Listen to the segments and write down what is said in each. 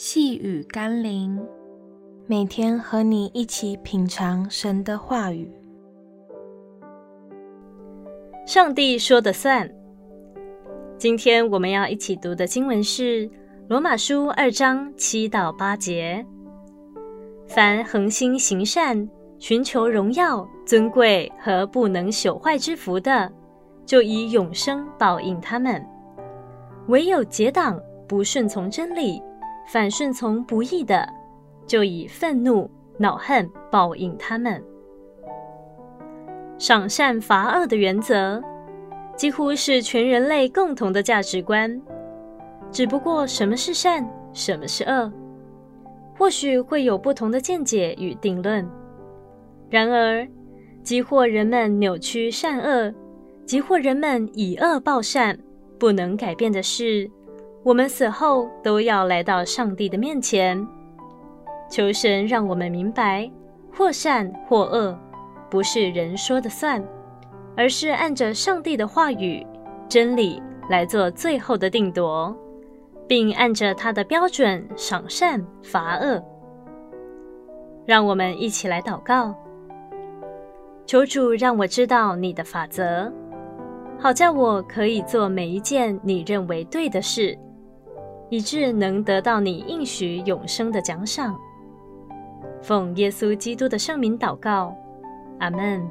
细雨甘霖，每天和你一起品尝神的话语。上帝说的算。今天我们要一起读的经文是《罗马书》二章七到八节。凡恒心行善、寻求荣耀、尊贵和不能朽坏之福的，就以永生报应他们；唯有结党不顺从真理，反顺从不义的，就以愤怒、恼恨报应他们。赏善罚恶的原则，几乎是全人类共同的价值观。只不过，什么是善，什么是恶，或许会有不同的见解与定论。然而，即或人们扭曲善恶，即或人们以恶报善，不能改变的是，我们死后都要来到上帝的面前，求神让我们明白，或善或恶，不是人说的算，而是按着上帝的话语、真理来做最后的定夺，并按着他的标准赏善罚恶。让我们一起来祷告，求主让我知道你的法则，好叫我可以做每一件你认为对的事。以致能得到你应许永生的奖赏。奉耶稣基督的圣名祷告，阿门。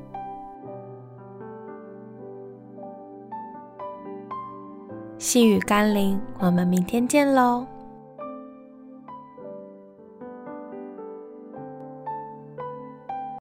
细雨甘霖，我们明天见喽。